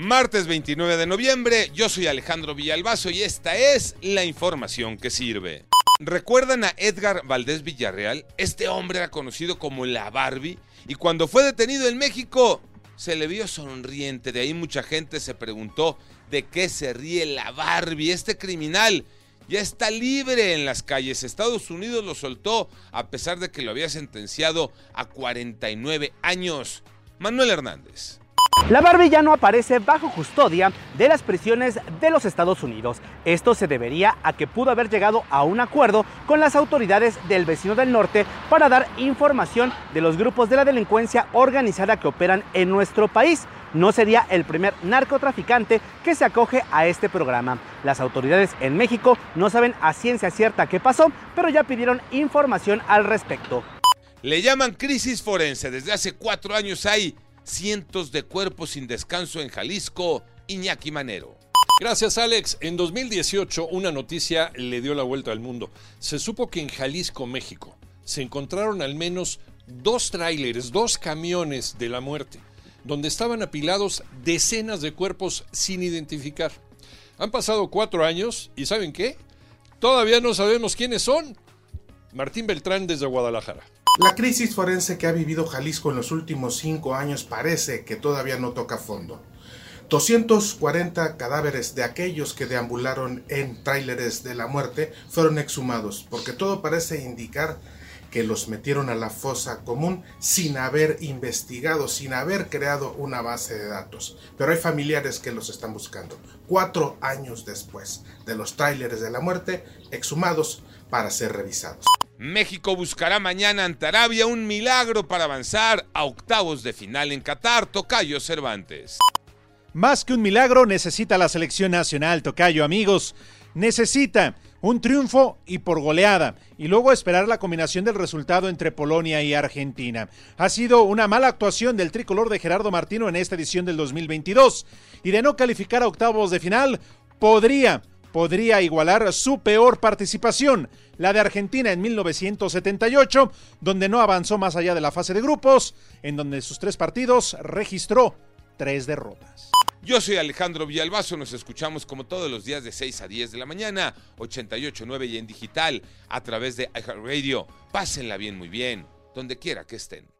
Martes 29 de noviembre, yo soy Alejandro Villalbazo y esta es la información que sirve. ¿Recuerdan a Edgar Valdés Villarreal? Este hombre era conocido como la Barbie y cuando fue detenido en México se le vio sonriente. De ahí mucha gente se preguntó de qué se ríe la Barbie, este criminal. Ya está libre en las calles. Estados Unidos lo soltó a pesar de que lo había sentenciado a 49 años. Manuel Hernández. La Barbie ya no aparece bajo custodia de las prisiones de los Estados Unidos. Esto se debería a que pudo haber llegado a un acuerdo con las autoridades del vecino del norte para dar información de los grupos de la delincuencia organizada que operan en nuestro país. No sería el primer narcotraficante que se acoge a este programa. Las autoridades en México no saben a ciencia cierta qué pasó, pero ya pidieron información al respecto. Le llaman crisis forense. Desde hace cuatro años hay cientos de cuerpos sin descanso en Jalisco, Iñaki Manero. Gracias Alex. En 2018 una noticia le dio la vuelta al mundo. Se supo que en Jalisco, México, se encontraron al menos dos tráileres, dos camiones de la muerte, donde estaban apilados decenas de cuerpos sin identificar. Han pasado cuatro años y ¿saben qué? Todavía no sabemos quiénes son. Martín Beltrán desde Guadalajara. La crisis forense que ha vivido Jalisco en los últimos cinco años parece que todavía no toca fondo. 240 cadáveres de aquellos que deambularon en tráileres de la muerte fueron exhumados, porque todo parece indicar que los metieron a la fosa común sin haber investigado, sin haber creado una base de datos. Pero hay familiares que los están buscando. Cuatro años después de los tráileres de la muerte, exhumados para ser revisados. México buscará mañana ante Arabia un milagro para avanzar a octavos de final en Qatar, Tocayo Cervantes. Más que un milagro necesita la selección nacional, Tocayo, amigos. Necesita un triunfo y por goleada, y luego esperar la combinación del resultado entre Polonia y Argentina. Ha sido una mala actuación del tricolor de Gerardo Martino en esta edición del 2022, y de no calificar a octavos de final, podría podría igualar su peor participación, la de Argentina en 1978, donde no avanzó más allá de la fase de grupos, en donde sus tres partidos registró tres derrotas. Yo soy Alejandro Villalbazo, nos escuchamos como todos los días de 6 a 10 de la mañana, 88.9 y en digital, a través de iHeartRadio. Pásenla bien, muy bien, donde quiera que estén.